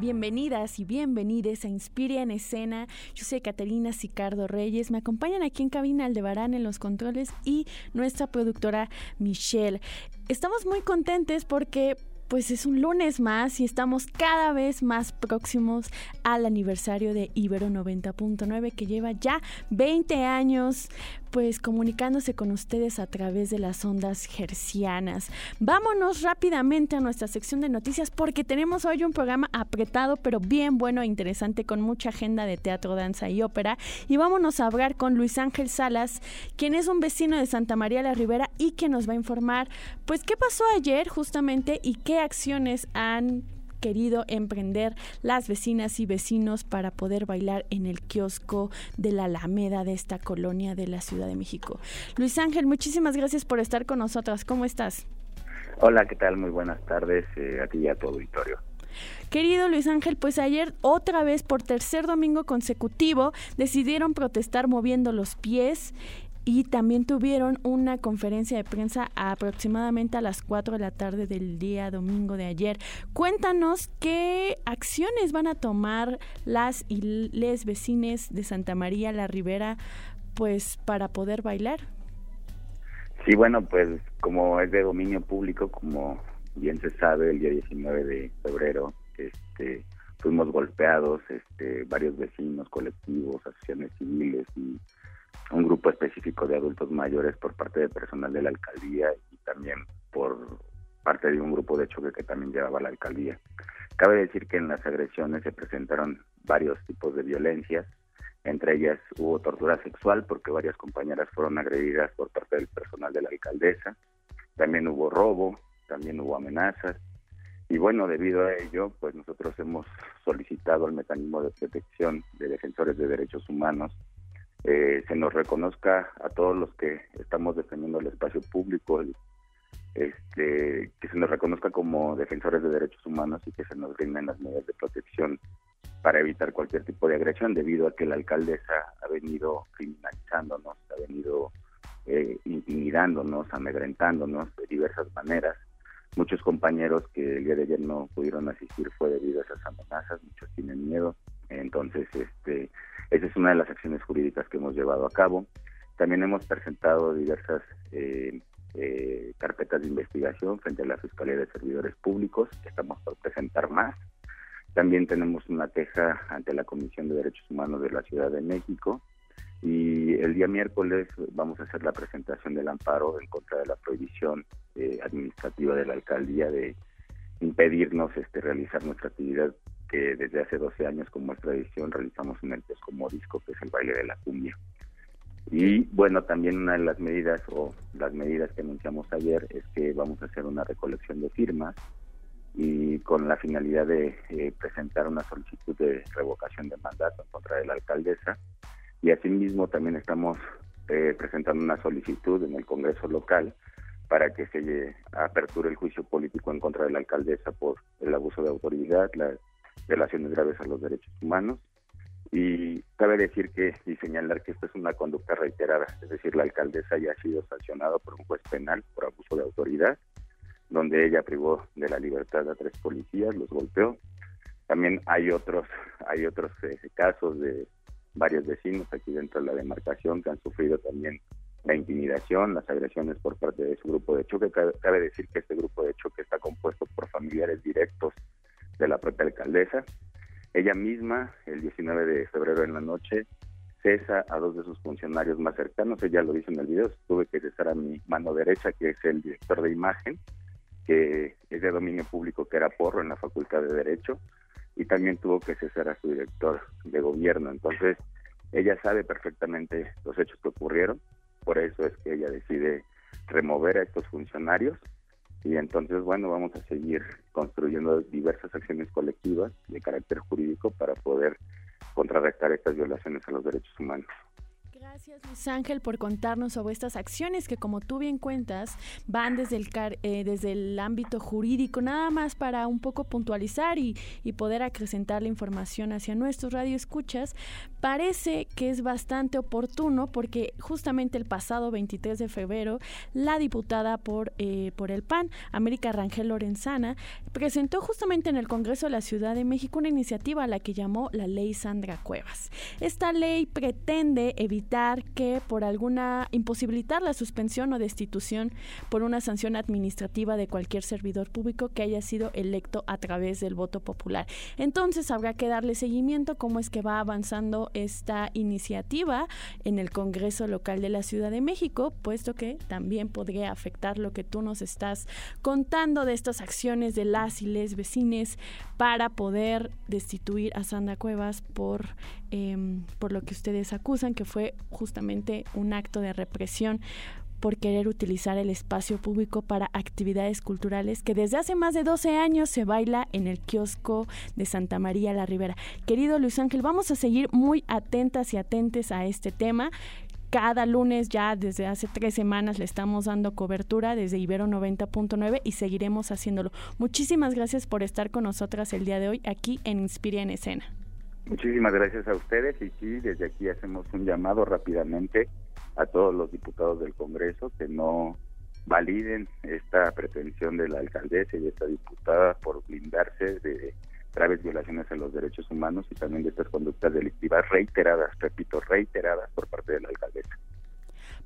Bienvenidas y bienvenides a Inspiria en Escena. Yo soy Caterina Sicardo Reyes. Me acompañan aquí en cabina Aldebarán en los controles y nuestra productora Michelle. Estamos muy contentes porque pues es un lunes más y estamos cada vez más próximos al aniversario de Ibero 90.9 que lleva ya 20 años pues comunicándose con ustedes a través de las ondas gercianas. Vámonos rápidamente a nuestra sección de noticias porque tenemos hoy un programa apretado pero bien bueno e interesante con mucha agenda de teatro, danza y ópera. Y vámonos a hablar con Luis Ángel Salas, quien es un vecino de Santa María la Ribera y que nos va a informar pues qué pasó ayer justamente y qué acciones han querido emprender las vecinas y vecinos para poder bailar en el kiosco de la Alameda de esta colonia de la Ciudad de México. Luis Ángel, muchísimas gracias por estar con nosotras. ¿Cómo estás? Hola, ¿qué tal? Muy buenas tardes eh, a ti y a tu auditorio. Querido Luis Ángel, pues ayer otra vez por tercer domingo consecutivo decidieron protestar moviendo los pies y también tuvieron una conferencia de prensa aproximadamente a las 4 de la tarde del día domingo de ayer. Cuéntanos qué acciones van a tomar las y les vecines de Santa María la Ribera pues para poder bailar. Sí, bueno, pues como es de dominio público, como bien se sabe, el día 19 de febrero este fuimos golpeados este varios vecinos, colectivos, asociaciones civiles y un grupo específico de adultos mayores por parte del personal de la alcaldía y también por parte de un grupo de choque que también llevaba la alcaldía. Cabe decir que en las agresiones se presentaron varios tipos de violencias, entre ellas hubo tortura sexual porque varias compañeras fueron agredidas por parte del personal de la alcaldesa, también hubo robo, también hubo amenazas y bueno, debido a ello, pues nosotros hemos solicitado el mecanismo de protección de defensores de derechos humanos eh, se nos reconozca a todos los que estamos defendiendo el espacio público, este, que se nos reconozca como defensores de derechos humanos y que se nos brinden las medidas de protección para evitar cualquier tipo de agresión, debido a que la alcaldesa ha venido criminalizándonos, ha venido eh, intimidándonos, amedrentándonos de diversas maneras. Muchos compañeros que ayer no pudieron asistir fue debido a esas amenazas, muchos tienen miedo. Entonces, este, esa es una de las acciones jurídicas que hemos llevado a cabo. También hemos presentado diversas eh, eh, carpetas de investigación frente a la Fiscalía de Servidores Públicos. Estamos por presentar más. También tenemos una queja ante la Comisión de Derechos Humanos de la Ciudad de México. Y el día miércoles vamos a hacer la presentación del amparo en contra de la prohibición eh, administrativa de la alcaldía de impedirnos este, realizar nuestra actividad que desde hace 12 años, como es tradición, realizamos en el como Disco, que es el baile de la cumbia. Y bueno, también una de las medidas o las medidas que anunciamos ayer es que vamos a hacer una recolección de firmas y con la finalidad de eh, presentar una solicitud de revocación de mandato contra de la alcaldesa. Y asimismo también estamos eh, presentando una solicitud en el Congreso local para que se aperture el juicio político en contra de la alcaldesa por el abuso de autoridad, la violaciones graves a los derechos humanos. Y cabe decir que y señalar que esto es una conducta reiterada, es decir, la alcaldesa ya ha sido sancionada por un juez penal por abuso de autoridad, donde ella privó de la libertad a tres policías, los golpeó. También hay otros, hay otros eh, casos de varios vecinos aquí dentro de la demarcación que han sufrido también la intimidación, las agresiones por parte de su grupo de choque. cabe decir que este grupo de choque está compuesto por familiares directos de la propia alcaldesa. Ella misma, el 19 de febrero en la noche, cesa a dos de sus funcionarios más cercanos. Ella lo dice en el video, tuve que cesar a mi mano derecha, que es el director de imagen, que es de dominio público, que era porro en la Facultad de Derecho, y también tuvo que cesar a su director de gobierno. Entonces, ella sabe perfectamente los hechos que ocurrieron, por eso es que ella decide remover a estos funcionarios y entonces, bueno, vamos a seguir construyendo diversas acciones colectivas de carácter jurídico para poder contrarrestar estas violaciones a los derechos humanos. Gracias Luis Ángel por contarnos sobre estas acciones que como tú bien cuentas van desde el, eh, desde el ámbito jurídico, nada más para un poco puntualizar y, y poder acrecentar la información hacia nuestros radioescuchas. Parece que es bastante oportuno porque justamente el pasado 23 de febrero la diputada por, eh, por el PAN, América Rangel Lorenzana, presentó justamente en el Congreso de la Ciudad de México una iniciativa a la que llamó la Ley Sandra Cuevas. Esta ley pretende evitar que por alguna imposibilitar la suspensión o destitución por una sanción administrativa de cualquier servidor público que haya sido electo a través del voto popular. Entonces habrá que darle seguimiento cómo es que va avanzando esta iniciativa en el Congreso local de la Ciudad de México, puesto que también podría afectar lo que tú nos estás contando de estas acciones de las y les vecines para poder destituir a Sandra Cuevas por, em, por lo que ustedes acusan, que fue justamente un acto de represión por querer utilizar el espacio público para actividades culturales que desde hace más de 12 años se baila en el kiosco de Santa María la Ribera. Querido Luis Ángel, vamos a seguir muy atentas y atentes a este tema. Cada lunes ya desde hace tres semanas le estamos dando cobertura desde Ibero 90.9 y seguiremos haciéndolo. Muchísimas gracias por estar con nosotras el día de hoy aquí en Inspira en Escena. Muchísimas gracias a ustedes y sí, desde aquí hacemos un llamado rápidamente a todos los diputados del Congreso que no validen esta pretensión de la alcaldesa y de esta diputada por blindarse de graves violaciones a los derechos humanos y también de estas conductas delictivas reiteradas, repito, reiteradas por parte de la alcaldesa.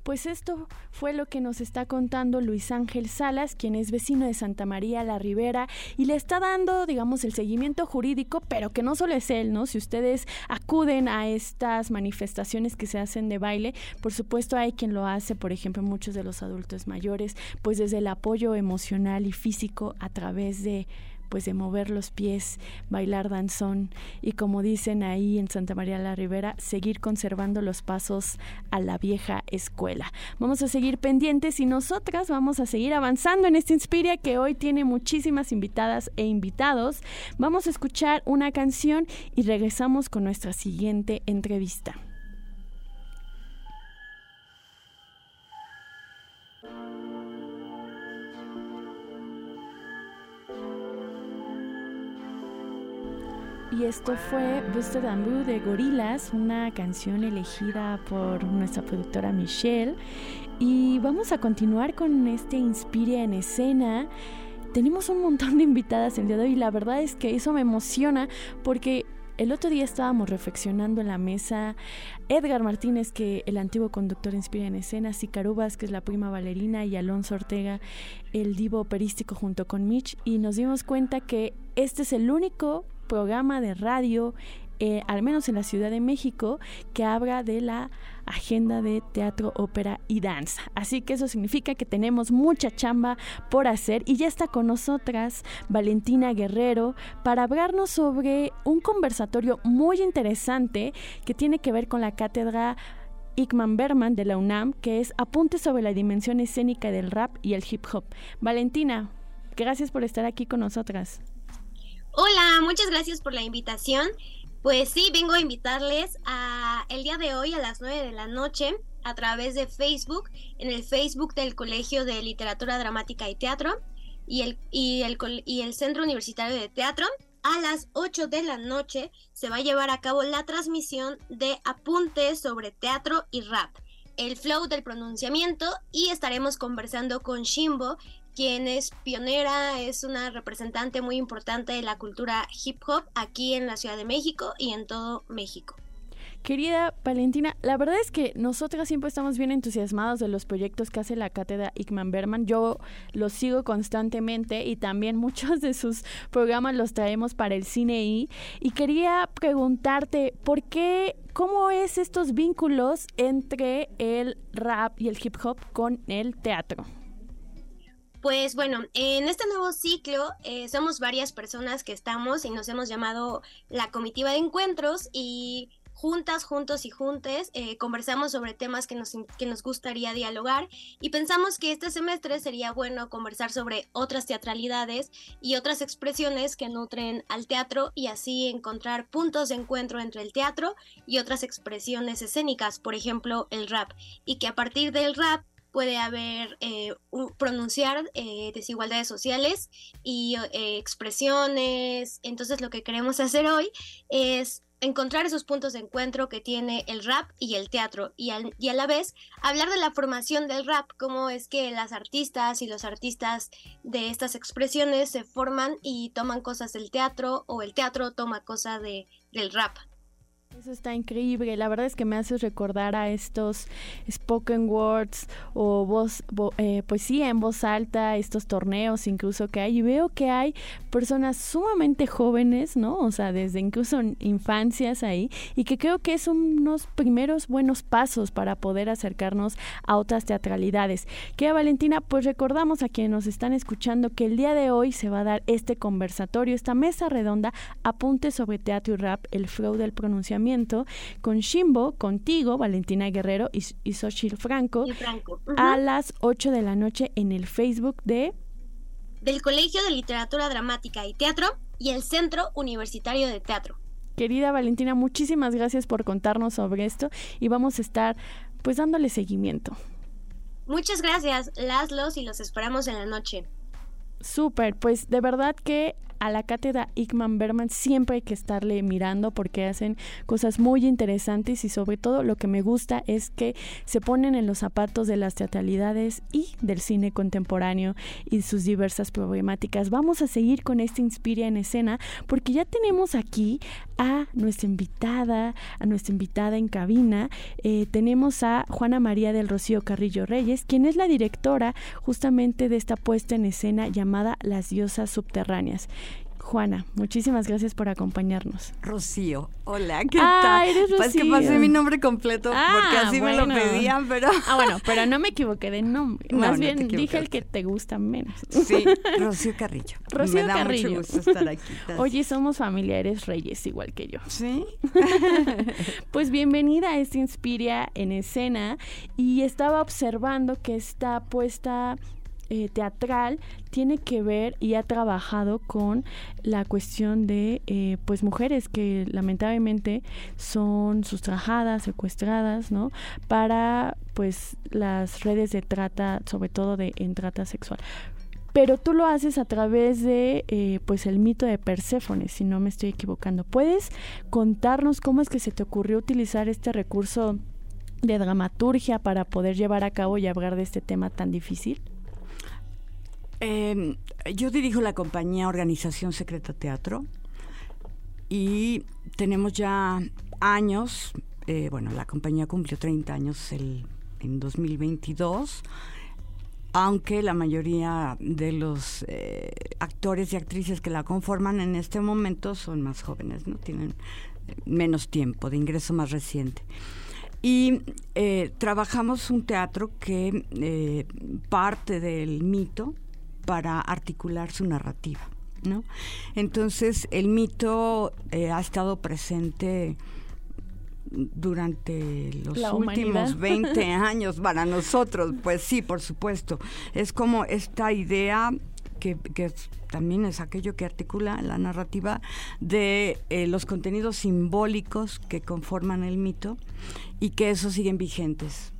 Pues esto fue lo que nos está contando Luis Ángel Salas, quien es vecino de Santa María la Ribera y le está dando, digamos, el seguimiento jurídico, pero que no solo es él, ¿no? Si ustedes acuden a estas manifestaciones que se hacen de baile, por supuesto hay quien lo hace, por ejemplo, muchos de los adultos mayores, pues desde el apoyo emocional y físico a través de pues de mover los pies, bailar danzón y como dicen ahí en Santa María la Ribera, seguir conservando los pasos a la vieja escuela. Vamos a seguir pendientes y nosotras vamos a seguir avanzando en esta Inspiria que hoy tiene muchísimas invitadas e invitados. Vamos a escuchar una canción y regresamos con nuestra siguiente entrevista. Y esto fue Buster Bamboo de Gorilas, una canción elegida por nuestra productora Michelle. Y vamos a continuar con este Inspiria en escena. Tenemos un montón de invitadas el día de hoy y la verdad es que eso me emociona porque el otro día estábamos reflexionando en la mesa Edgar Martínez, que el antiguo conductor inspira en escena, que es la prima bailarina, y Alonso Ortega, el divo operístico junto con Mitch, y nos dimos cuenta que este es el único programa de radio, eh, al menos en la Ciudad de México, que habla de la agenda de teatro, ópera y danza. Así que eso significa que tenemos mucha chamba por hacer y ya está con nosotras Valentina Guerrero para hablarnos sobre un conversatorio muy interesante que tiene que ver con la cátedra Ickman Berman de la UNAM, que es Apunte sobre la dimensión escénica del rap y el hip hop. Valentina, gracias por estar aquí con nosotras. Hola, muchas gracias por la invitación. Pues sí, vengo a invitarles a el día de hoy a las 9 de la noche a través de Facebook, en el Facebook del Colegio de Literatura Dramática y Teatro y el, y el, y el Centro Universitario de Teatro. A las 8 de la noche se va a llevar a cabo la transmisión de apuntes sobre teatro y rap, el flow del pronunciamiento y estaremos conversando con Shimbo, quien es pionera, es una representante muy importante de la cultura hip hop aquí en la Ciudad de México y en todo México. Querida Valentina, la verdad es que nosotras siempre estamos bien entusiasmados de los proyectos que hace la cátedra Ickman Berman. Yo los sigo constantemente y también muchos de sus programas los traemos para el cine y, y quería preguntarte por qué, cómo es estos vínculos entre el rap y el hip hop con el teatro. Pues bueno, en este nuevo ciclo eh, somos varias personas que estamos y nos hemos llamado la comitiva de encuentros y juntas, juntos y juntes, eh, conversamos sobre temas que nos, que nos gustaría dialogar y pensamos que este semestre sería bueno conversar sobre otras teatralidades y otras expresiones que nutren al teatro y así encontrar puntos de encuentro entre el teatro y otras expresiones escénicas, por ejemplo el rap, y que a partir del rap puede haber eh, pronunciar eh, desigualdades sociales y expresiones. Entonces lo que queremos hacer hoy es encontrar esos puntos de encuentro que tiene el rap y el teatro y, y, a la vez hablar de la formación del rap, cómo es que las artistas y los artistas de estas expresiones se forman y toman cosas del teatro o el teatro toma cosas de, del rap. Eso está increíble. La verdad es que me hace recordar a estos spoken words o voz, eh, poesía en voz alta, estos torneos incluso que hay. Y veo que hay personas sumamente jóvenes, ¿no? O sea, desde incluso infancias ahí. Y que creo que es unos primeros buenos pasos para poder acercarnos a otras teatralidades. Que Valentina, pues recordamos a quienes nos están escuchando que el día de hoy se va a dar este conversatorio, esta mesa redonda, apunte sobre teatro y rap, el flow del pronunciamiento con Shimbo, contigo, Valentina Guerrero y, y Franco, a las 8 de la noche en el Facebook de... Del Colegio de Literatura Dramática y Teatro y el Centro Universitario de Teatro. Querida Valentina, muchísimas gracias por contarnos sobre esto y vamos a estar pues dándole seguimiento. Muchas gracias, Laszlos, y los esperamos en la noche. Súper, pues de verdad que a la cátedra Ickman Berman siempre hay que estarle mirando porque hacen cosas muy interesantes y sobre todo lo que me gusta es que se ponen en los zapatos de las teatralidades y del cine contemporáneo y sus diversas problemáticas. Vamos a seguir con esta Inspiria en escena porque ya tenemos aquí a nuestra invitada, a nuestra invitada en cabina. Eh, tenemos a Juana María del Rocío Carrillo Reyes, quien es la directora justamente de esta puesta en escena llamada Las Diosas Subterráneas. Juana, muchísimas gracias por acompañarnos. Rocío, hola, ¿qué tal? Eres Rocío. Pues que pasé mi nombre completo porque así me lo pedían, pero... Ah, bueno, pero no me equivoqué de nombre. Más bien dije el que te gusta menos. Sí, Rocío Carrillo. Rocío me da Carrillo. mucho gusto estar aquí. Oye, somos familiares reyes igual que yo. Sí. pues bienvenida a esta Inspiria en escena y estaba observando que está puesta eh, teatral tiene que ver y ha trabajado con la cuestión de eh, pues mujeres que lamentablemente son sustrajadas, secuestradas, ¿no? Para pues las redes de trata, sobre todo de en trata sexual pero tú lo haces a través de eh, pues el mito de Perséfone, si no me estoy equivocando. ¿Puedes contarnos cómo es que se te ocurrió utilizar este recurso de dramaturgia para poder llevar a cabo y hablar de este tema tan difícil? Eh, yo dirijo la compañía Organización Secreta Teatro y tenemos ya años, eh, bueno, la compañía cumplió 30 años el, en 2022, aunque la mayoría de los eh, actores y actrices que la conforman en este momento son más jóvenes, ¿no? Tienen menos tiempo de ingreso más reciente. Y eh, trabajamos un teatro que eh, parte del mito, para articular su narrativa. ¿no? Entonces, el mito eh, ha estado presente durante los últimos 20 años para nosotros, pues sí, por supuesto. Es como esta idea que, también es aquello que articula la narrativa de eh, los contenidos simbólicos que conforman el mito y que esos siguen vigentes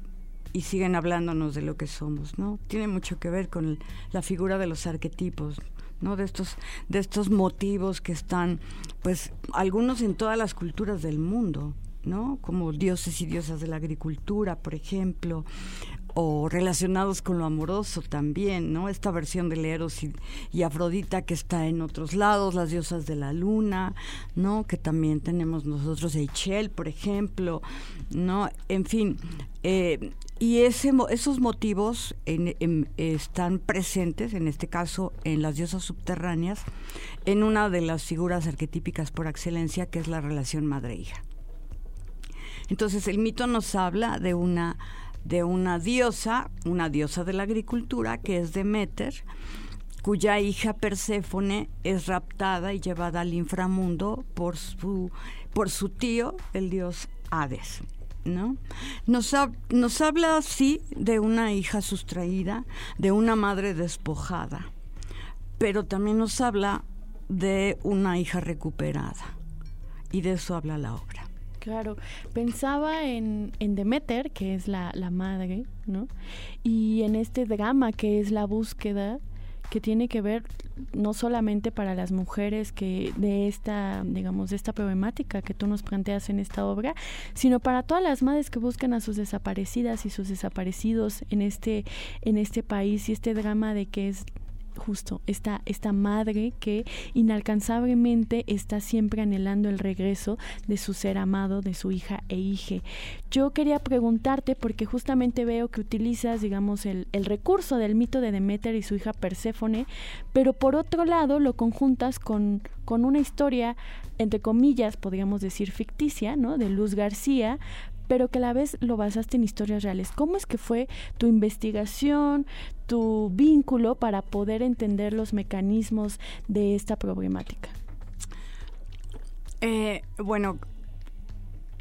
y siguen hablándonos de lo que somos, ¿no? Tiene mucho que ver con la figura de los arquetipos, ¿no? De estos, de estos motivos que están, pues, algunos en todas las culturas del mundo, ¿no? Como dioses y diosas de la agricultura, por ejemplo, o relacionados con lo amoroso también, ¿no? Esta versión de Eros y, Afrodita que está en otros lados, las diosas de la luna, ¿no? Que también tenemos nosotros, Eichel, por ejemplo, ¿no? En fin, eh, y ese, esos motivos están presentes, en este caso, en las diosas subterráneas, en una de las figuras arquetípicas por excelencia, que es la relación madre-hija. Entonces, el mito nos habla de una, de una diosa, una diosa de la agricultura, que es Demeter, cuya hija Perséfone es raptada y llevada al inframundo por su, por su tío, el dios Hades. ¿No? Nos, nos habla así de una hija sustraída, de una madre despojada, pero también nos habla de una hija recuperada. Y de eso habla la obra. Claro, pensaba en, en Demeter, que es la, la, madre, ¿no? Y en este drama que es la búsqueda que tiene que ver no solamente para las mujeres que de esta, digamos, de esta problemática que tú nos planteas en esta obra, sino para todas las madres que buscan a sus desaparecidas y sus desaparecidos en este en este país y este drama de que es justo esta, esta madre que inalcanzablemente está siempre anhelando el regreso de su ser amado, de su hija e hija. Yo quería preguntarte, porque justamente veo que utilizas, digamos, el, el recurso del mito de Demeter y su hija Perséfone, pero por otro lado lo conjuntas con, con una historia, entre comillas, podríamos decir ficticia, ¿no? De Luz García, pero que a la vez lo basaste en historias reales. ¿Cómo es que fue tu investigación, tu vínculo para poder entender los mecanismos de esta problemática? Eh, bueno,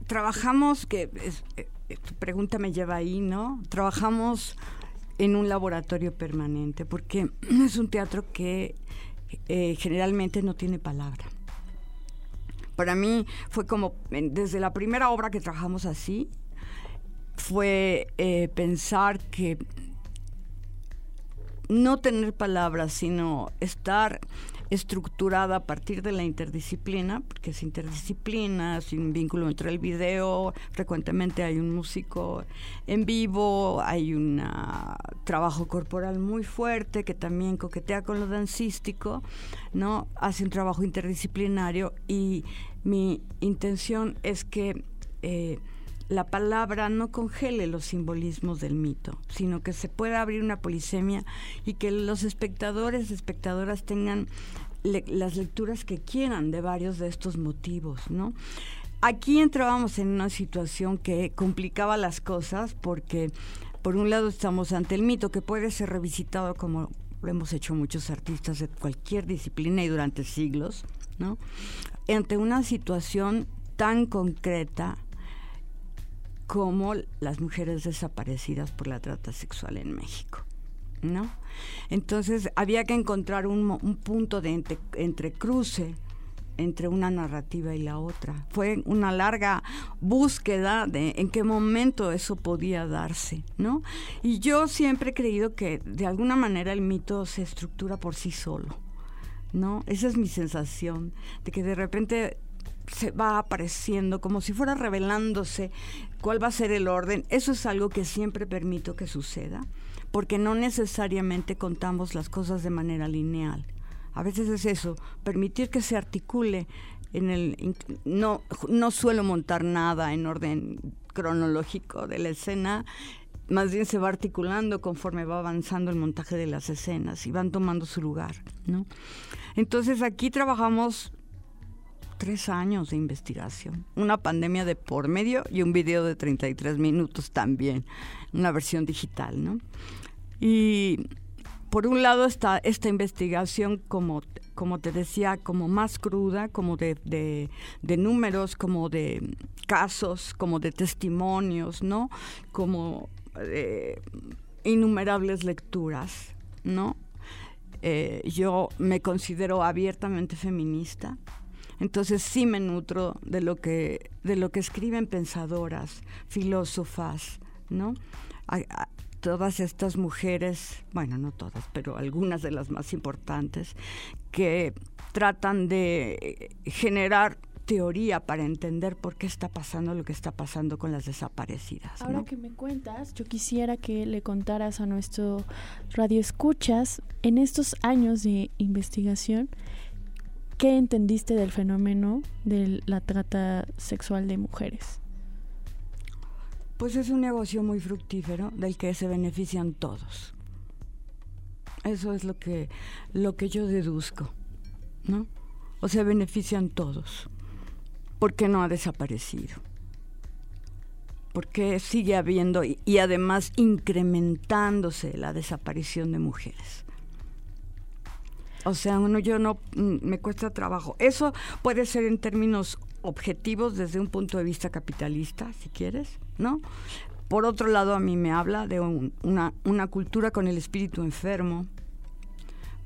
trabajamos, que eh, tu pregunta me lleva ahí, ¿no? Trabajamos en un laboratorio permanente, porque es un teatro que eh, generalmente no tiene palabra para mí fue como, desde la primera obra que trabajamos así, fue eh, pensar que no tener palabras, sino estar estructurada a partir de la interdisciplina, porque es interdisciplina, sin vínculo entre el video, frecuentemente hay un músico en vivo, hay un trabajo corporal muy fuerte que también coquetea con lo dancístico, ¿no? Hace un trabajo interdisciplinario y mi intención es que eh, la palabra no congele los simbolismos del mito, sino que se pueda abrir una polisemia y que los espectadores, espectadoras tengan las lecturas que quieran de varios de estos motivos, ¿no? Aquí entrábamos en una situación que complicaba las cosas porque por un lado estamos ante el mito que puede ser revisitado como lo hemos hecho muchos artistas de cualquier disciplina y durante siglos, ¿no? Ante una situación tan concreta como las mujeres desaparecidas por la trata sexual en México. ¿No? Entonces había que encontrar un, punto de entre, entrecruce entre una narrativa y la otra. Fue una larga búsqueda de en qué momento eso podía darse, ¿no? Y yo siempre he creído que de alguna manera el mito se estructura por sí solo, ¿no? Esa es mi sensación, de que de repente se va apareciendo como si fuera revelándose cuál va a ser el orden. Eso es algo que siempre permito que suceda porque no necesariamente contamos las cosas de manera lineal. A veces es eso, permitir que se articule en el no no suelo montar nada en orden cronológico de la escena, más bien se va articulando conforme va avanzando el montaje de las escenas y van tomando su lugar, ¿no? Entonces aquí trabajamos tres años de investigación, una pandemia de por medio y un video de 33 minutos también, una versión digital, ¿no? Y por un lado está esta investigación como, como te decía, como más cruda, como de, números, como de casos, como de testimonios, ¿no? Como de innumerables lecturas, ¿no? Eh, yo me considero abiertamente feminista, entonces sí me nutro de lo que, de lo que escriben pensadoras, filósofas, ¿no? todas estas mujeres, bueno, no todas, pero algunas de las más importantes, que tratan de generar teoría para entender por qué está pasando lo que está pasando con las desaparecidas. Ahora que me cuentas, yo quisiera que le contaras a nuestro radio escuchas en estos años de investigación, ¿qué entendiste del fenómeno de la trata sexual de mujeres? Pues es un negocio muy fructífero del que se benefician todos. Eso es lo que, lo que yo deduzco, ¿no? O se benefician todos. porque no ha desaparecido? Porque sigue habiendo y, y además incrementándose la desaparición de mujeres? O sea, uno yo no mm, me cuesta trabajo. Eso puede ser en términos objetivos desde un punto de vista capitalista, si quieres, ¿no? Por otro lado, a mí me habla de una, una cultura con el espíritu enfermo,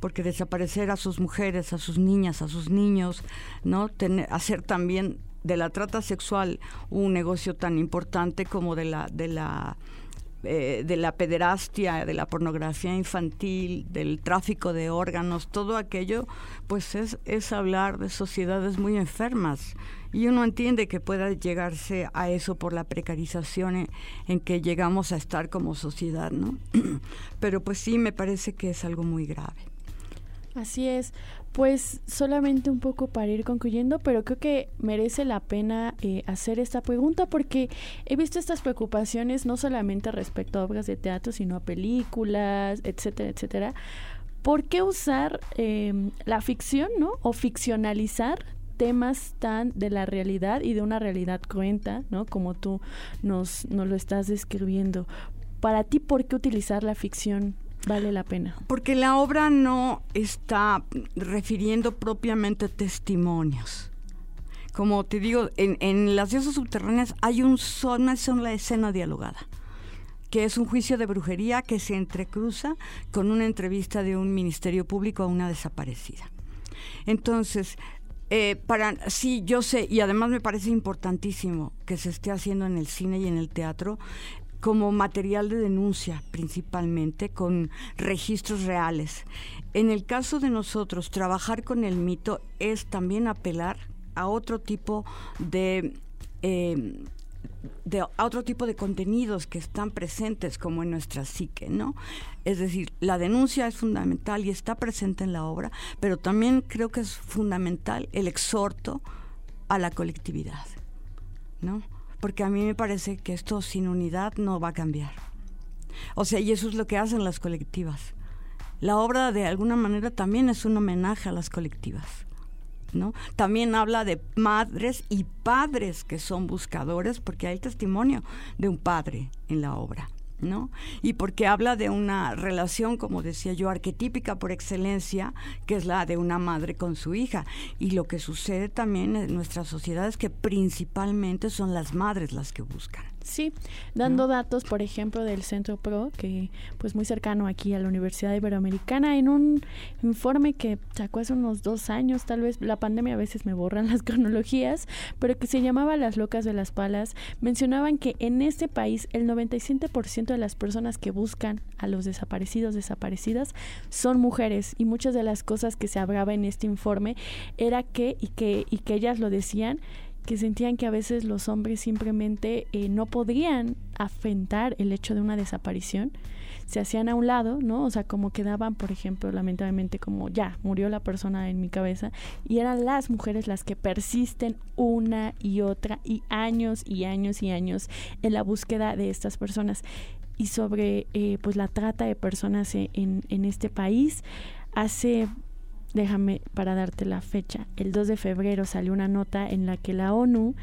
porque desaparecer a sus mujeres, a sus niñas, a sus niños, ¿no? Tener, hacer también de la trata sexual un negocio tan importante como de la de la eh, de la pederastia, de la pornografía infantil, del tráfico de órganos, todo aquello, pues es, es hablar de sociedades muy enfermas. Y uno entiende que pueda llegarse a eso por la precarización en, en que llegamos a estar como sociedad, ¿no? Pero pues sí, me parece que es algo muy grave. Así es. Pues solamente un poco para ir concluyendo, pero creo que merece la pena eh, hacer esta pregunta porque he visto estas preocupaciones no solamente respecto a obras de teatro, sino a películas, etcétera, etcétera. ¿Por qué usar em, la ficción, ¿no? O ficcionalizar temas tan de la realidad y de una realidad cruenta, ¿no? Como tú nos, nos lo estás describiendo. Para ti, ¿por qué utilizar la ficción vale la pena? Porque la obra no está refiriendo propiamente testimonios. Como te digo, en, Las diosas subterráneas hay un una sola escena dialogada que es un juicio de brujería que se entrecruza con una entrevista de un ministerio público a una desaparecida. Entonces, eh, para sí, yo sé, y además me parece importantísimo que se esté haciendo en el cine y en el teatro, como material de denuncia principalmente, con registros reales. En el caso de nosotros, trabajar con el mito es también apelar a otro tipo de... Eh, de a otro tipo de contenidos que están presentes como en nuestra psique, ¿no? Es decir, la denuncia es fundamental y está presente en la obra, pero también creo que es fundamental el exhorto a la colectividad, ¿no? Porque a mí me parece que esto sin unidad no va a cambiar. O sea, y eso es lo que hacen las colectivas. La obra de alguna manera también es un homenaje a las colectivas. ¿no? También habla de madres y padres que son buscadores, porque hay testimonio de un padre en la obra. ¿No? Y porque habla de una relación, como decía yo, arquetípica por excelencia, que es la de una madre con su hija. Y lo que sucede también en nuestra sociedad es que principalmente son las madres las que buscan. Sí, dando datos, por ejemplo, del Centro PRO, que pues muy cercano aquí a la Universidad Iberoamericana, en un informe que sacó hace unos dos años, tal vez la pandemia a veces me borran las cronologías, pero que se llamaba Las Locas de las Palas, mencionaban que en este país el 97% de las personas que buscan a los desaparecidos, desaparecidas, son mujeres y muchas de las cosas que se hablaba en este informe era que, y que, y que ellas lo decían, que sentían que a veces los hombres simplemente eh, no podrían afrontar el hecho de una desaparición, se hacían a un lado, ¿no? O sea, como quedaban, por ejemplo, lamentablemente como ya murió la persona en mi cabeza y eran las mujeres las que persisten una y otra y años y años y años en la búsqueda de estas personas y sobre eh, pues la trata de personas en, en este país hace déjame para darte la fecha. El 2 de febrero salió una nota en la que la ONU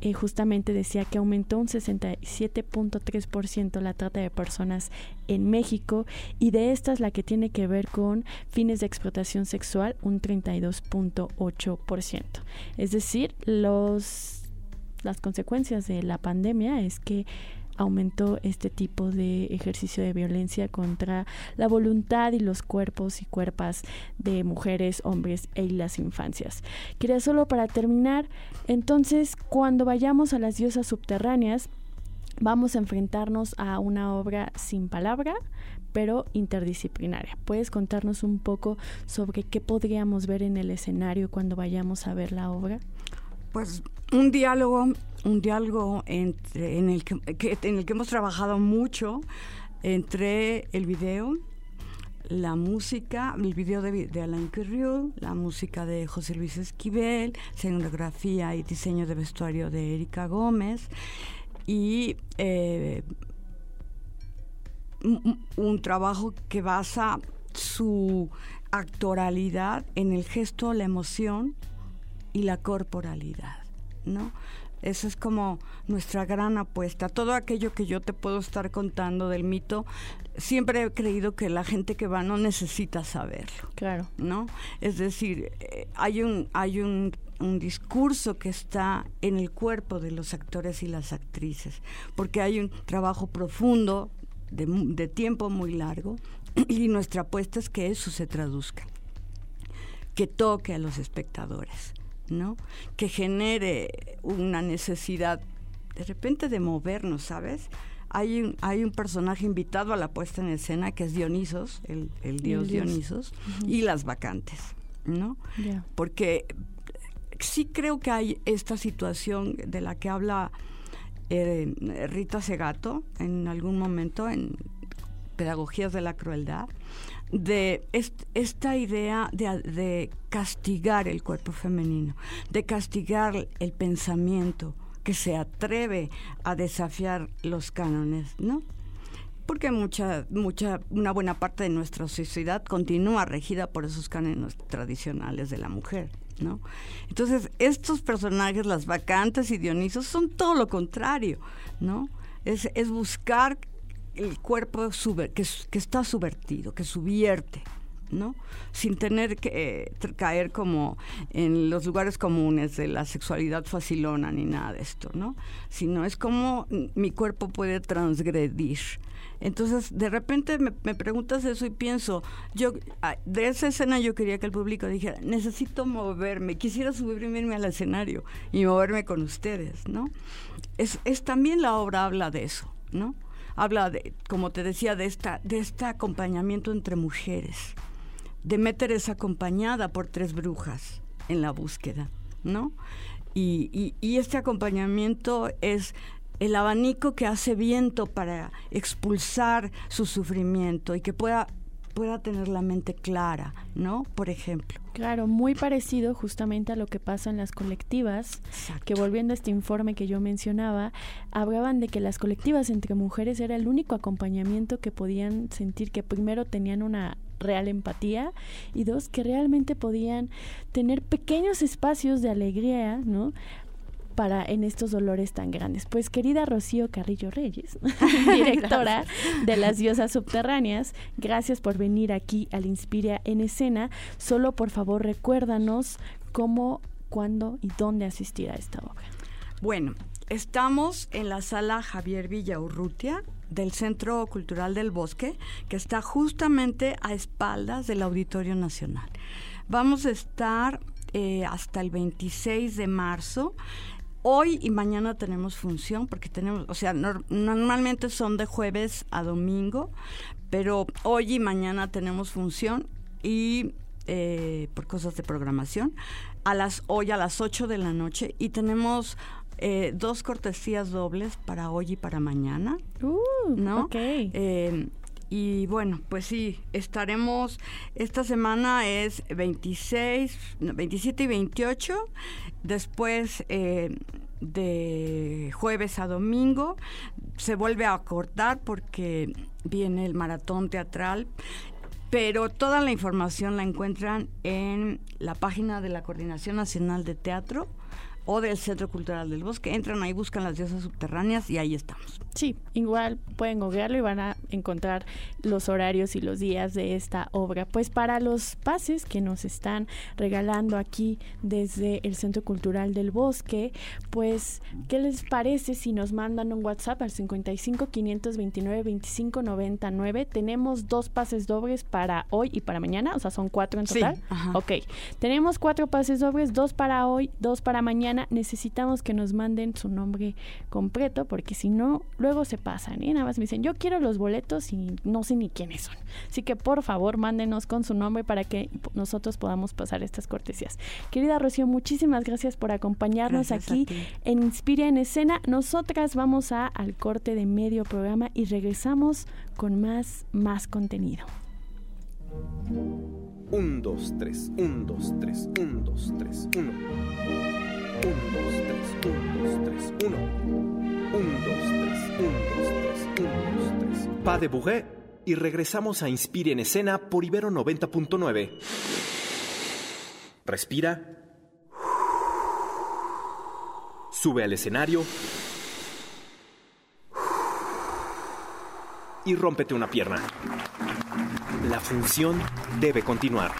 eh, justamente decía que aumentó un 67.3% la trata de personas en México y de estas la que tiene que ver con fines de explotación sexual un 32.8%. Es decir, los las consecuencias de la pandemia es que aumentó este tipo de ejercicio de violencia contra la voluntad y los cuerpos y cuerpas de mujeres, hombres e las infancias. Quería solo para terminar, entonces cuando vayamos a las diosas subterráneas, vamos a enfrentarnos a una obra sin palabra, pero interdisciplinaria. ¿Puedes contarnos un poco sobre qué podríamos ver en el escenario cuando vayamos a ver la obra? Pues un diálogo, un diálogo entre, en, el que, en el que hemos trabajado mucho entre el video, la música, el video de, de Alain la música de José Luis Esquivel, escenografía y diseño de vestuario de Erika Gómez y eh, un, un trabajo que basa su actoralidad en el gesto, la emoción y la corporalidad, ¿no? Esa es como nuestra gran apuesta. Todo aquello que yo te puedo estar contando del mito, siempre he creído que la gente que va no necesita saberlo. Claro. ¿No? Es decir, eh, hay un, hay un, un discurso que está en el cuerpo de los actores y las actrices, porque hay un trabajo profundo de, de tiempo muy largo y nuestra apuesta es que eso se traduzca, que toque a los espectadores. ¿No? Que genere una necesidad de repente de movernos, ¿sabes? Hay un, hay un personaje invitado a la puesta en escena que es Dionisos, el, dios, Dionisos, y las vacantes, ¿no? Porque sí creo que hay esta situación de la que habla eh, Rita Segato en algún momento en Pedagogías de la Crueldad, de esta idea de, castigar el cuerpo femenino, de castigar el pensamiento que se atreve a desafiar los cánones, ¿no? Porque mucha, mucha, una buena parte de nuestra sociedad continúa regida por esos cánones tradicionales de la mujer, ¿no? Entonces, estos personajes, las vacantes y Dionisos, son todo lo contrario, ¿no? Es, es buscar el cuerpo que, que, está subvertido, que subvierte, ¿no? Sin tener que eh, caer como en los lugares comunes de la sexualidad facilona ni nada de esto, ¿no? Sino es como mi cuerpo puede transgredir. Entonces, de repente me, me, preguntas eso y pienso, yo de esa escena yo quería que el público dijera, necesito moverme, quisiera subirme al escenario y moverme con ustedes, ¿no? Es, es también la obra habla de eso, ¿no? Habla de, como te decía, de esta, de este acompañamiento entre mujeres. Demeter es acompañada por tres brujas en la búsqueda, ¿no? Y, y, este acompañamiento es el abanico que hace viento para expulsar su sufrimiento y que pueda pueda tener la mente clara, ¿no? Por ejemplo. Claro, muy parecido justamente a lo que pasa en las colectivas, que volviendo a este informe que yo mencionaba, hablaban de que las colectivas entre mujeres era el único acompañamiento que podían sentir que primero tenían una real empatía y dos que realmente podían tener pequeños espacios de alegría, ¿no? Para en estos dolores tan grandes. Pues querida Rocío Carrillo Reyes, directora de las diosas subterráneas, gracias por venir aquí al Inspiria en escena. Solo por favor recuérdanos cómo, cuándo y dónde asistir a esta obra. Bueno, estamos en la sala Javier Villa Urrutia del Centro Cultural del Bosque, que está justamente a espaldas del Auditorio Nacional. Vamos a estar eh, hasta el 26 de marzo Hoy y mañana tenemos función porque tenemos, o sea, normalmente son de jueves a domingo, pero hoy y mañana tenemos función y eh, por cosas de programación a las hoy a las 8 de la noche y tenemos eh, dos cortesías dobles para hoy y para mañana. Uh, ¿no? Eh, y bueno, pues sí, estaremos, esta semana es 26, 27 y 28, después eh, de jueves a domingo se vuelve a cortar porque viene el maratón teatral pero toda la información la encuentran en la página de la Coordinación Nacional de Teatro o del Centro Cultural del Bosque. Entran ahí, buscan las diosas subterráneas y ahí estamos. Sí, igual pueden googlearlo y van a encontrar los horarios y los días de esta obra. Pues para los pases que nos están regalando aquí desde el Centro Cultural del Bosque, pues, ¿qué les parece si nos mandan un WhatsApp al 55 529 25 99? Tenemos dos pases dobles para hoy y para mañana, o sea, son cuatro en total. Sí, ok, tenemos cuatro pases dobles, dos para hoy, dos para mañana necesitamos que nos manden su nombre completo porque si no, luego se pasan y nada más me dicen, yo quiero los boletos y no sé ni quiénes son. Así que por favor, mándenos con su nombre para que nosotros podamos pasar estas cortesías. Querida Rocío, muchísimas gracias por acompañarnos aquí en Inspira en Escena. Nosotras vamos a, al corte de medio programa y regresamos con más, más contenido. Un, dos, tres, un, dos, tres, un, dos, tres, uno. 1, 2, 3, 1, 2, 3, 1. 1, 2, 3, 1, 2, 3, 1, 2, 3. Pa de Bourré y regresamos a Inspire en Escena por Ibero 90.9. Respira. Sube al escenario y rómpete una pierna. La función debe continuar.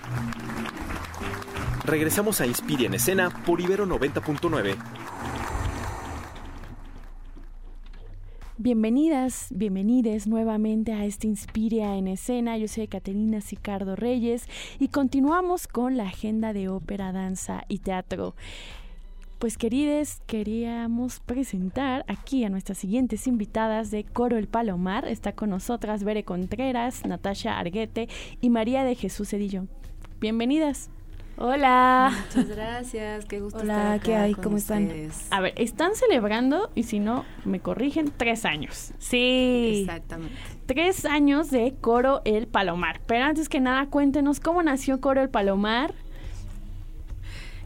Regresamos a Inspire en escena por Ibero 90.9. Bienvenidas, bienvenides nuevamente a este Inspiria en escena. Yo soy Caterina Sicardo Reyes y continuamos con la agenda de ópera, danza y teatro. Pues querides, queríamos presentar aquí a nuestras siguientes invitadas de Coro El Palomar. Está con nosotras Bere Contreras, Natasha Arguete y María de Jesús Edillo. Bienvenidas. Hola. Muchas gracias, qué gusto Hola, estar ¿qué hay? con ¿Cómo están? ustedes. A ver, están celebrando, y si no, me corrigen, tres años. Sí. Exactamente. Tres años de Coro El Palomar. Pero antes que nada, cuéntenos cómo nació Coro El Palomar.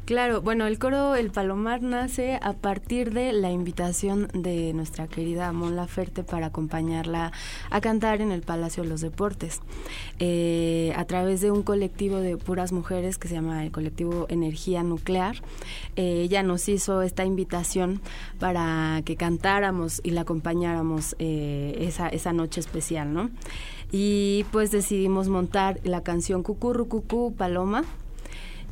Claro, bueno, el coro El Palomar nace a partir de la invitación de nuestra querida Mon Laferte para acompañarla a cantar en el Palacio de los Deportes. Eh, a través de un colectivo de puras mujeres que se llama el colectivo Energía Nuclear, eh, ella nos hizo esta invitación para que cantáramos y la acompañáramos eh, esa, esa noche especial, ¿no? Y pues decidimos montar la canción Cucurru Cucú Paloma,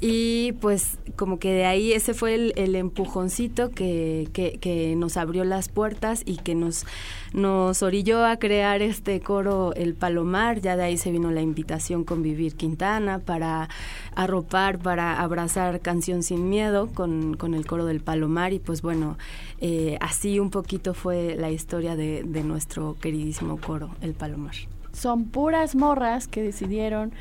y pues como que de ahí ese fue el, empujoncito que, que, que, nos abrió las puertas y que nos, nos orilló a crear este coro El Palomar. Ya de ahí se vino la invitación con Vivir Quintana para arropar, para abrazar Canción Sin Miedo con, con el coro del Palomar. Y pues bueno, eh, así un poquito fue la historia de, de nuestro queridísimo coro El Palomar. Son puras morras que decidieron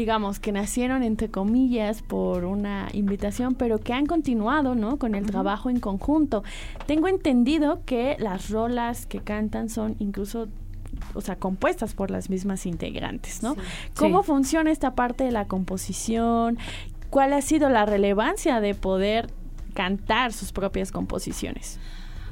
digamos, que nacieron entre comillas por una invitación, pero que han continuado, ¿no? Con el uh -huh. trabajo en conjunto. Tengo entendido que las rolas que cantan son incluso o sea, compuestas por las mismas integrantes, ¿no? Sí. ¿Cómo sí. funciona esta parte de la composición? ¿Cuál ha sido la relevancia de poder cantar sus propias composiciones?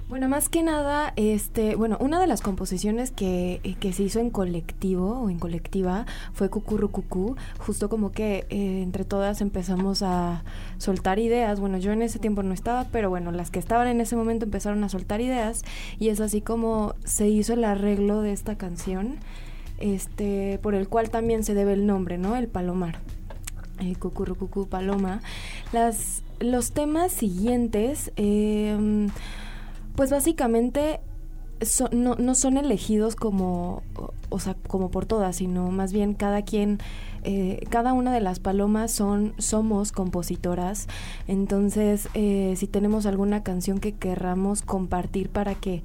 Bueno, más que nada, este, bueno, una de las composiciones que, eh, que se hizo en colectivo o en colectiva fue Cucurru Cucú, justo como que eh, entre todas empezamos a soltar ideas. Bueno, yo en ese tiempo no estaba, pero bueno, las que estaban en ese momento empezaron a soltar ideas y es así como se hizo el arreglo de esta canción, este, por el cual también se debe el nombre, ¿no? El Palomar. Eh, Cucurru Cucú Paloma. Las, los temas siguientes, eh, pues básicamente no, no, son elegidos como, o sea, como por todas, sino más bien cada quien, eh, cada una de las palomas son, somos compositoras. Entonces, eh, si tenemos alguna canción que querramos compartir para que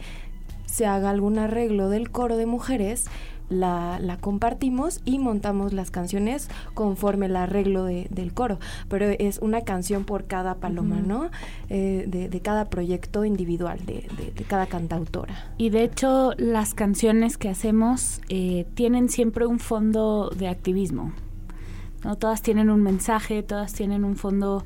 se haga algún arreglo del coro de mujeres, la, la, compartimos y montamos las canciones conforme el arreglo de, del coro. Pero es una canción por cada paloma, uh -huh. ¿no? Eh, de, de, cada proyecto individual, de, de, cada cantautora. Y de hecho, las canciones que hacemos eh, tienen siempre un fondo de activismo. ¿No? Todas tienen un mensaje, todas tienen un fondo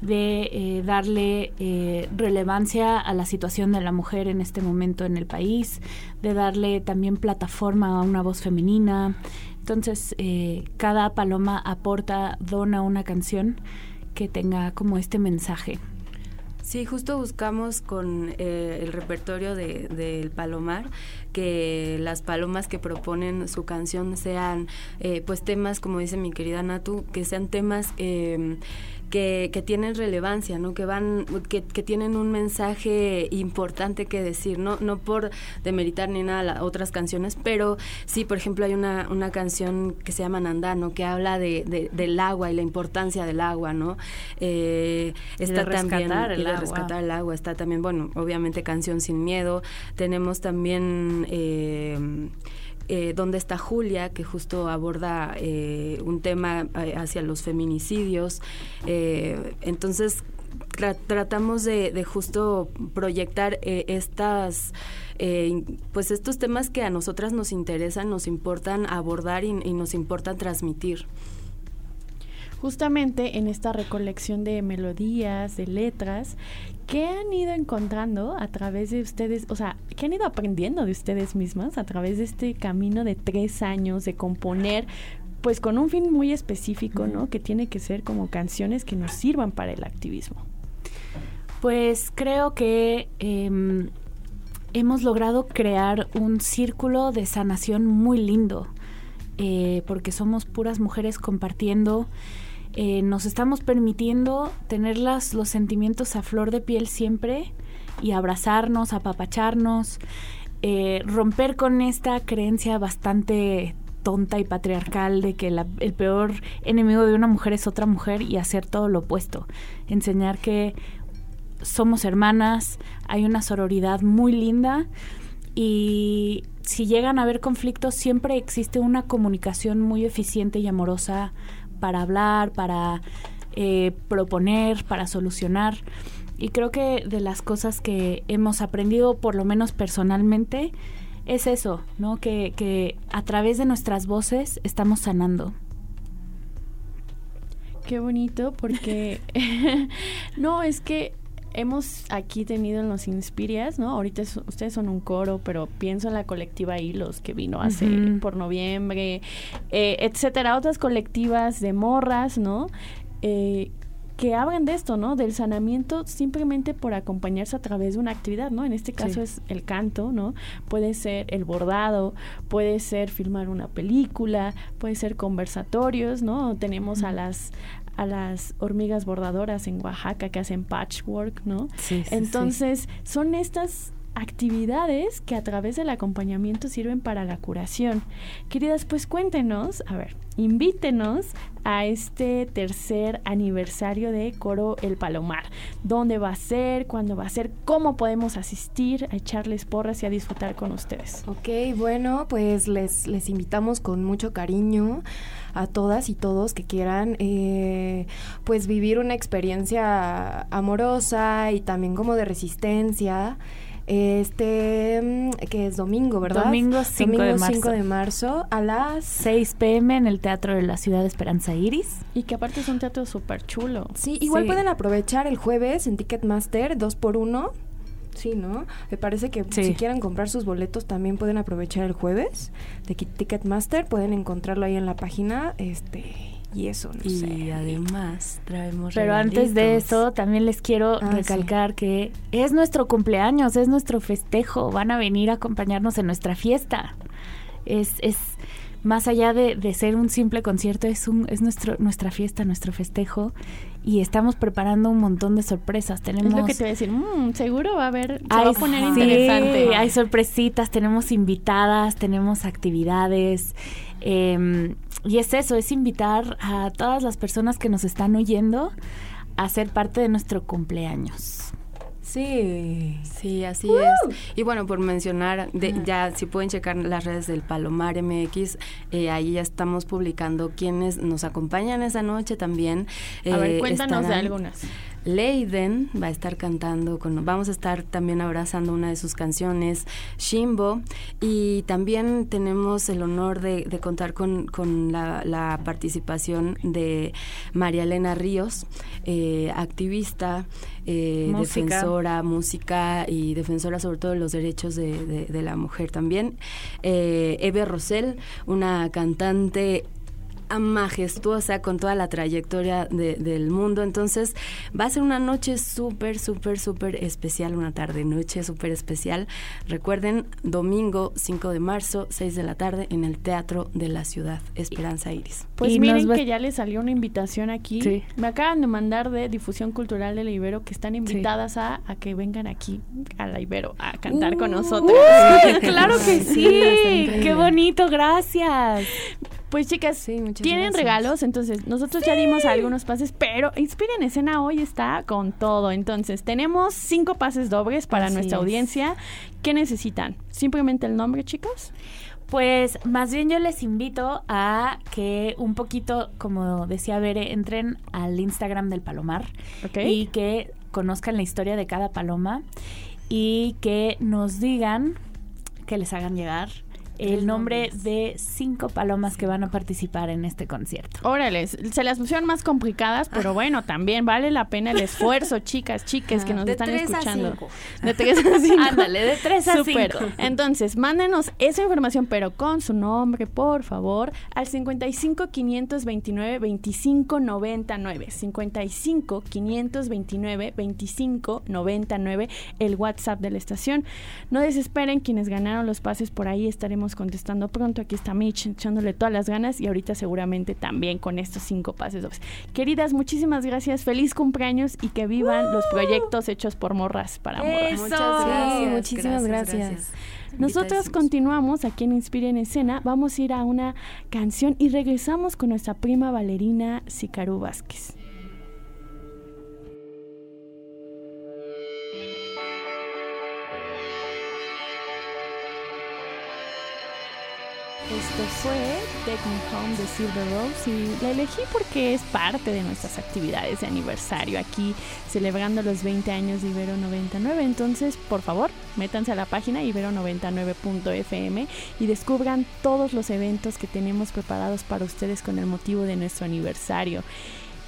de eh, darle eh, relevancia a la situación de la mujer en este momento en el país, de darle también plataforma a una voz femenina. Entonces, eh, cada paloma aporta, dona una canción que tenga como este mensaje. Sí, justo buscamos con eh, el repertorio del de, Palomar que las palomas que proponen su canción sean eh, pues temas, como dice mi querida Natu, que sean temas eh, que, que, tienen relevancia, ¿no? Que van, que, que, tienen un mensaje importante que decir, no, no por demeritar ni nada las otras canciones, pero sí, por ejemplo, hay una, una canción que se llama Nandano, que habla de, de, del agua y la importancia del agua, ¿no? Eh, está de también el y de agua. rescatar el agua, está también, bueno, obviamente Canción sin miedo, tenemos también eh, eh, ¿Dónde está Julia? que justo aborda eh, un tema eh, hacia los feminicidios. Eh, entonces, tra tratamos de, de, justo proyectar eh, estas... pues estos temas que a nosotras nos interesan, nos importan abordar y, y nos importa transmitir justamente en esta recolección de melodías, de letras, ¿qué han ido encontrando a través de ustedes? O sea, ¿qué han ido aprendiendo de ustedes mismas a través de este camino de tres años de componer? Pues con un fin muy específico, ¿no? Que tiene que ser como canciones que nos sirvan para el activismo. Pues creo que em, hemos logrado crear un círculo de sanación muy lindo, eh, porque somos puras mujeres compartiendo. Eh, nos estamos permitiendo tener los sentimientos a flor de piel siempre y abrazarnos, apapacharnos, eh, romper con esta creencia bastante tonta y patriarcal de que el peor enemigo de una mujer es otra mujer y hacer todo lo opuesto. Enseñar que somos hermanas, hay una sororidad muy linda y si llegan a haber conflictos siempre existe una comunicación muy eficiente y amorosa para hablar, para eh, proponer, para solucionar. Y creo que de las cosas que hemos aprendido, por lo menos personalmente, es eso, ¿no? Que, que a través de nuestras voces estamos sanando. Qué bonito, porque no, es que hemos aquí tenido en los Inspirias, ¿no? Ahorita ustedes son un coro, pero pienso en la colectiva Hilos que vino hace por noviembre, eh, etcétera, otras colectivas de morras, ¿no? Eh, que hablan de esto, ¿no? Del sanamiento simplemente por acompañarse a través de una actividad, ¿no? En este caso es el canto, ¿no? Puede ser el bordado, puede ser filmar una película, puede ser conversatorios, ¿no? Tenemos a las a las hormigas bordadoras en Oaxaca que hacen patchwork, ¿no? Sí, Entonces, son estas actividades que a través del acompañamiento sirven para la curación. Queridas, pues cuéntenos, a ver, invítenos a este tercer aniversario de Coro El Palomar. ¿Dónde va a ser? ¿Cuándo va a ser? ¿Cómo podemos asistir a echarles porras y a disfrutar con ustedes? Ok, bueno, pues les, les invitamos con mucho cariño a todas y todos que quieran eh, pues vivir una experiencia amorosa y también como de resistencia este mm, que es domingo, ¿verdad? Domingo 5 de marzo. 5 de marzo a las 6 pm en el Teatro de la Ciudad de Esperanza Iris. Y que aparte es un teatro súper chulo. Sí, igual pueden aprovechar el jueves en Ticketmaster 2 por 1 Sí, ¿no? Me parece que si quieren comprar sus boletos también pueden aprovechar el jueves de Ticketmaster, pueden encontrarlo ahí en la página, este y eso, no y además traemos Pero antes de eso, también les quiero ah, recalcar que es nuestro cumpleaños, es nuestro festejo, van a venir a acompañarnos en nuestra fiesta. Es, es más allá de, de ser un simple concierto, es, un, es nuestro, nuestra fiesta, nuestro festejo y estamos preparando un montón de sorpresas. Tenemos es lo que te voy a decir, mm, seguro va a haber, se va a poner interesante. Hay sorpresitas, tenemos invitadas, tenemos actividades. Em, y es eso, es invitar a todas las personas que nos están oyendo a ser parte de nuestro cumpleaños. Sí, sí, así es. Y bueno, por mencionar, ya si pueden checar las redes del Palomar MX, eh, ahí ya estamos publicando quienes nos acompañan esa noche también. a ver, eh, cuéntanos de algunas. Leiden va a estar cantando, con, vamos a estar también abrazando una de sus canciones, Shimbo, y también tenemos el honor de, contar con, la, participación de María Elena Ríos, eh, activista, eh, defensora, música y defensora sobre todo de los derechos de, la mujer también. Eh, Eve Rosell, una cantante majestuosa con toda la trayectoria del mundo. Entonces va a ser una noche súper, súper, súper especial, una tarde, noche súper especial. Recuerden, domingo 5 de marzo, 6 de la tarde, en el Teatro de la Ciudad, Esperanza Iris. Pues miren que ya les salió una invitación aquí. Me acaban de mandar de Difusión Cultural de la Ibero que están invitadas a, a, que vengan aquí a la Ibero a cantar con uh, nosotros. claro que sí. Qué bonito, gracias. Pues chicas, tienen regalos, entonces nosotros ya dimos algunos pases, pero Inspiren Escena hoy está con todo. Entonces, tenemos cinco pases dobles para nuestra audiencia. ¿Qué necesitan? ¿Simplemente el nombre, chicos? Pues más bien yo les invito a que un poquito, como decía Bere, entren al Instagram del Palomar y que conozcan la historia de cada paloma y que nos digan, que les hagan llegar el nombre de cinco palomas que van a participar en este concierto. Órale, se las pusieron más complicadas, pero bueno, también vale la pena el esfuerzo, chicas, chicas que nos están escuchando. De 3 a 5. Ándale, de 3 a 5. Entonces, mándenos esa información, pero con su nombre, por favor, al 55 529 25 99. 55 529 25 99, el WhatsApp de la estación. No desesperen quienes ganaron los pases por ahí, estaremos contestando pronto. Aquí está Mitch echándole todas las ganas y ahorita seguramente también con estos cinco pases Queridas, muchísimas gracias, feliz cumpleaños y que vivan los proyectos hechos por morras para morras. Muchas gracias. muchísimas gracias. Nosotros continuamos aquí en Inspire en Escena, vamos a ir a una canción y regresamos con nuestra prima bailarina Sicaru Vázquez. Fue Take Me Home de Silver Rose y la elegí porque es parte de nuestras actividades de aniversario aquí celebrando los 20 años de Ibero 99. Entonces, por favor, métanse a la página ibero99.fm y descubran todos los eventos que tenemos preparados para ustedes con el motivo de nuestro aniversario.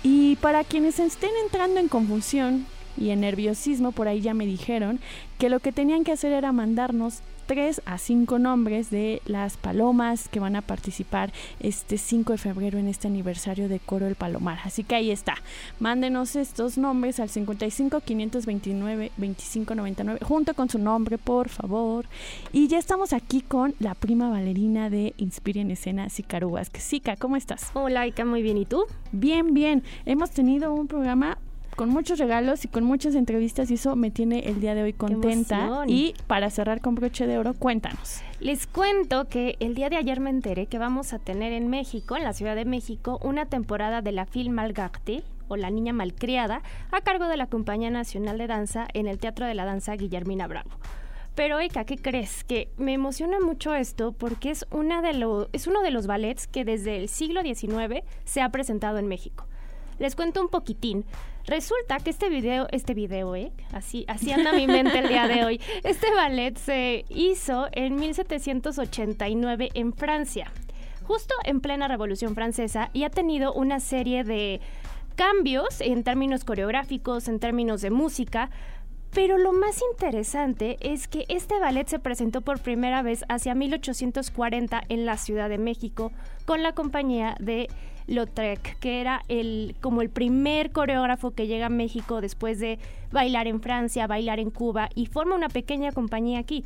Y para quienes estén entrando en confusión y en nerviosismo, por ahí ya me dijeron que lo que tenían que hacer era mandarnos tres a cinco nombres de las palomas que van a participar este 5 de febrero en este aniversario de Coro El Palomar. Así que ahí está. Mándenos estos nombres al 55 529 2599 junto con su nombre, por favor. Y ya estamos aquí con la prima bailarina de Inspire en Escena, Sicaru Vázquez. Sica, ¿cómo estás? Hola, Ika, muy bien. ¿Y tú? Bien, bien. Hemos tenido un programa con muchos regalos y con muchas entrevistas y eso me tiene el día de hoy contenta. Y para cerrar con broche de oro, cuéntanos. Les cuento que el día de ayer me enteré que vamos a tener en México, en la Ciudad de México, una temporada de la Film Malgarte o La Niña Malcriada a cargo de la Compañía Nacional de Danza en el Teatro de la Danza Guillermina Bravo. Pero Eka, ¿qué crees? Que me emociona mucho esto porque es, una de lo, es uno de los ballets que desde el siglo XIX se ha presentado en México. Les cuento un poquitín. Resulta que este video, este video, ¿eh? Así, así anda mi mente el día de hoy. Este ballet se hizo en 1789 en Francia, justo en plena Revolución Francesa, y ha tenido una serie de cambios en términos coreográficos, en términos de música, pero lo más interesante es que este ballet se presentó por primera vez hacia 1840 en la Ciudad de México con la compañía de Lautrec, que era el, como el primer coreógrafo que llega a México después de bailar en Francia, bailar en Cuba y forma una pequeña compañía aquí.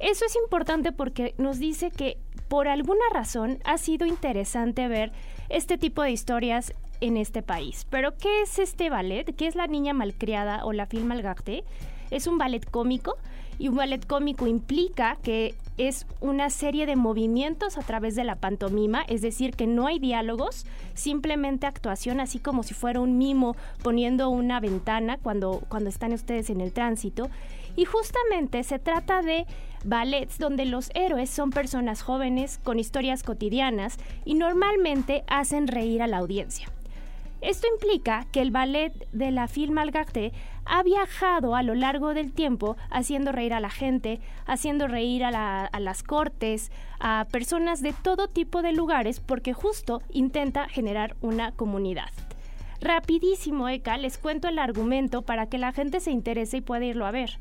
Eso es importante porque nos dice que por alguna razón ha sido interesante ver este tipo de historias en este país. Pero ¿qué es este ballet? ¿Qué es La Niña Malcriada o La Film Malgarte? Es un ballet cómico y un ballet cómico implica que es una serie de movimientos a través de la pantomima, es decir, que no hay diálogos, simplemente actuación, así como si fuera un mimo poniendo una ventana cuando, cuando están ustedes en el tránsito. Y justamente se trata de ballets donde los héroes son personas jóvenes con historias cotidianas y normalmente hacen reír a la audiencia. Esto implica que el ballet de la Film Malgarte ha viajado a lo largo del tiempo haciendo reír a la gente, haciendo reír a, a, las cortes, a personas de todo tipo de lugares, porque justo intenta generar una comunidad. Rapidísimo, Eka, les cuento el argumento para que la gente se interese y pueda irlo a ver.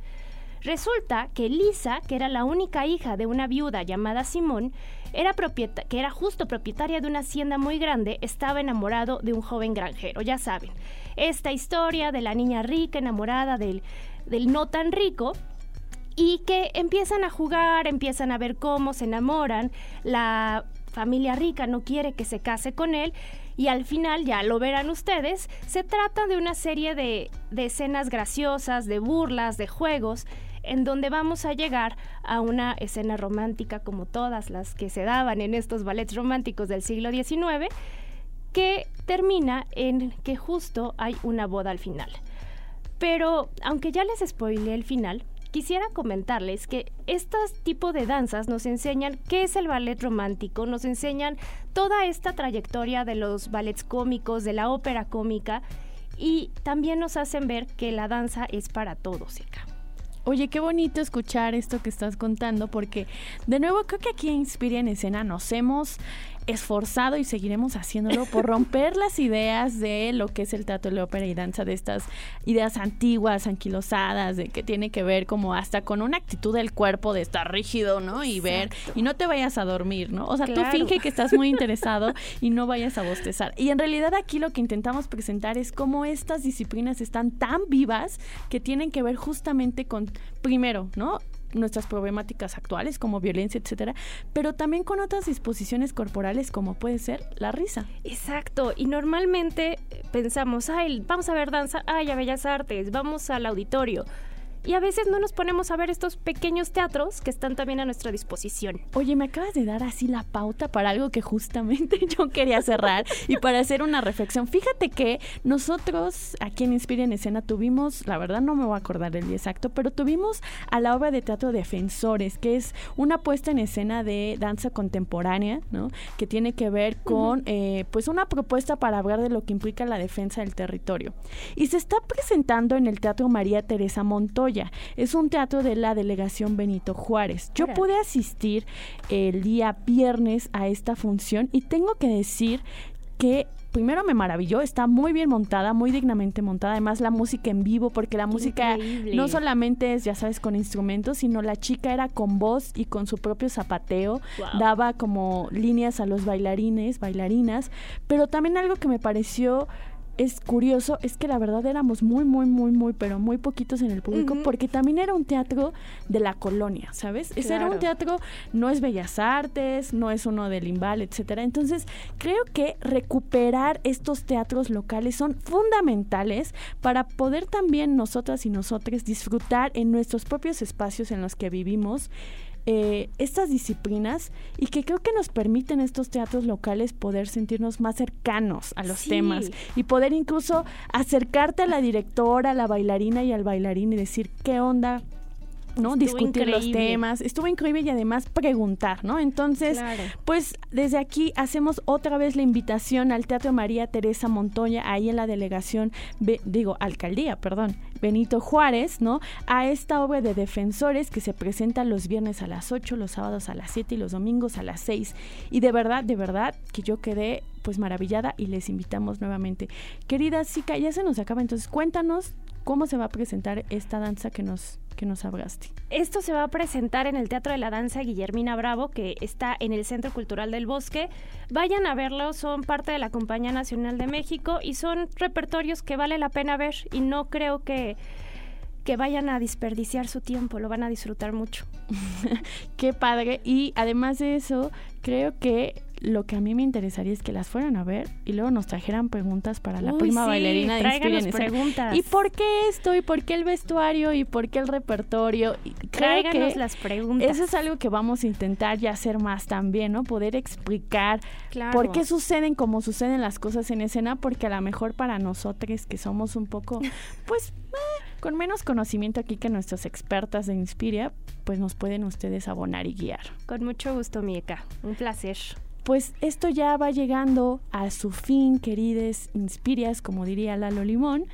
Resulta que Lisa, que era la única hija de una viuda llamada Simón, era que era justo propietaria de una hacienda muy grande, estaba enamorado de un joven granjero, ya saben. Esta historia de la niña rica enamorada del, del no tan rico, y que empiezan a jugar, empiezan a ver cómo se enamoran, la familia rica no quiere que se case con él y al final, ya lo verán ustedes, se trata de una serie de, de escenas graciosas, de burlas, de juegos en donde vamos a llegar a una escena romántica como todas las que se daban en estos ballets románticos del siglo XIX, que termina en que justo hay una boda al final. Pero aunque ya les spoilé el final, quisiera comentarles que estos tipo de danzas nos enseñan qué es el ballet romántico, nos enseñan toda esta trayectoria de los ballets cómicos, de la ópera cómica, y también nos hacen ver que la danza es para todos acá. Oye, qué bonito escuchar esto que estás contando, porque de nuevo creo que aquí en Inspira en Escena nos hemos esforzado y seguiremos haciéndolo por romper las ideas de lo que es el teatro de ópera y danza, de estas ideas antiguas, anquilosadas, de que tiene que ver como hasta con una actitud del cuerpo de estar rígido, ¿no? Y ver, y no te vayas a dormir, ¿no? O sea, tú finge que estás muy interesado y no vayas a bostezar. Y en realidad aquí lo que intentamos presentar es cómo estas disciplinas están tan vivas que tienen que ver justamente con, primero, ¿no? Nuestras problemáticas actuales como violencia, etcétera, pero también con otras disposiciones corporales como puede ser la risa. Exacto, y normalmente pensamos, ay, vamos a ver danza, ay, a Bellas Artes, vamos al auditorio y a veces no nos ponemos a ver estos pequeños teatros que están también a nuestra disposición. Oye, me acabas de dar así la pauta para algo que justamente yo quería cerrar y para hacer una reflexión. Fíjate que nosotros aquí en Inspira en Escena tuvimos, la verdad no me voy a acordar el día exacto, pero tuvimos a la obra de teatro Defensores, que es una puesta en escena de danza contemporánea, ¿no? Que tiene que ver con, eh, pues, una propuesta para hablar de lo que implica la defensa del territorio. Y se está presentando en el Teatro María Teresa Montoya es un teatro de la delegación Benito Juárez. Yo pude asistir el día viernes a esta función y tengo que decir que primero me maravilló, está muy bien montada, muy dignamente montada, además la música en vivo, porque la música no solamente es, ya sabes, con instrumentos, sino la chica era con voz y con su propio zapateo, daba como líneas a los bailarines, bailarinas, pero también algo que me pareció es curioso es que la verdad éramos muy, muy, muy, muy, pero muy poquitos en el público, porque también era un teatro de la colonia, ¿sabes? Ese era un teatro, no es Bellas Artes, no es uno del Limbal, etcétera. Entonces, creo que recuperar estos teatros locales son fundamentales para poder también nosotras y nosotros disfrutar en nuestros propios espacios en los que vivimos eh, estas disciplinas y que creo que nos permiten estos teatros locales poder sentirnos más cercanos a los temas y poder incluso acercarte a la directora, a la bailarina y al bailarín y decir qué onda, ¿no? Discutir los temas. Estuvo increíble y además preguntar, ¿no? Entonces, pues desde aquí hacemos otra vez la invitación al Teatro María Teresa Montoya, ahí en la delegación, digo, alcaldía, perdón, Benito Juárez, ¿no? A esta obra de defensores que se presenta los viernes a las 8, los sábados a las 7 y los domingos a las 6. Y de verdad, de verdad, que yo quedé pues maravillada y les invitamos nuevamente. Querida Zika, ya se nos acaba, entonces cuéntanos cómo se va a presentar esta danza que nos que nos hablaste. Esto se va a presentar en el Teatro de la Danza Guillermina Bravo, que está en el Centro Cultural del Bosque. Vayan a verlo, son parte de la Compañía Nacional de México y son repertorios que vale la pena ver y no creo que que vayan a desperdiciar su tiempo, lo van a disfrutar mucho. Qué padre. Y además de eso, creo que lo que a mí me interesaría es que las fueran a ver y luego nos trajeran preguntas para la prima bailarina de preguntas. ¿Y por qué esto? ¿Y por qué el vestuario? ¿Y por qué el repertorio? Y Tráiganos las preguntas. Eso es algo que vamos a intentar ya hacer más también, ¿no? Poder explicar por qué suceden como suceden las cosas en escena, porque a lo mejor para nosotros que somos un poco, pues... Eh, con menos conocimiento aquí que nuestras expertas de Inspiria, pues nos pueden ustedes abonar y guiar. Con mucho gusto, Mieka. Un placer pues esto ya va llegando a su fin, querides Inspirias, como diría Lalo Limón.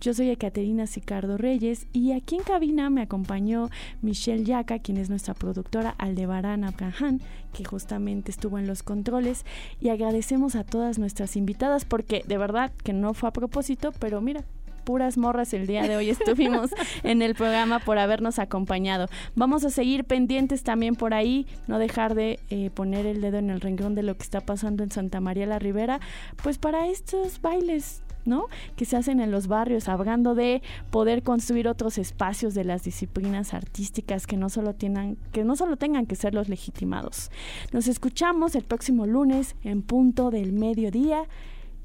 Yo soy Ecaterina Sicardo Reyes y aquí en cabina me acompañó Michelle Yaca, quien es nuestra productora, Aldebarán Abraham, que justamente estuvo en los controles. Y agradecemos a todas nuestras invitadas porque de verdad que no fue a propósito, pero mira, puras morras el día de hoy estuvimos en el programa por habernos acompañado. Vamos a seguir pendientes también por ahí, no dejar de eh, poner el dedo en el renglón de lo que está pasando en Santa María la Ribera, pues para estos bailes ¿no? que se hacen en los barrios, hablando de poder construir otros espacios de las disciplinas artísticas que no solo tengan, que no solo tengan que ser los legitimados. Nos escuchamos el próximo lunes en punto del mediodía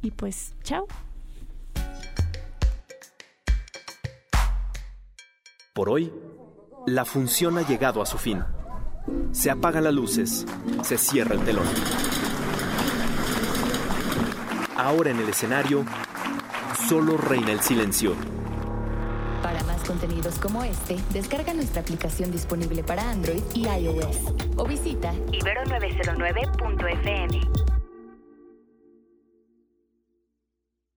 y pues chao. Por hoy, la función ha llegado a su fin. Se apagan las luces, se cierra el telón. Ahora en el escenario, solo reina el silencio. Para más contenidos como este, descarga nuestra aplicación disponible para Android y iOS o visita ibero909.fm.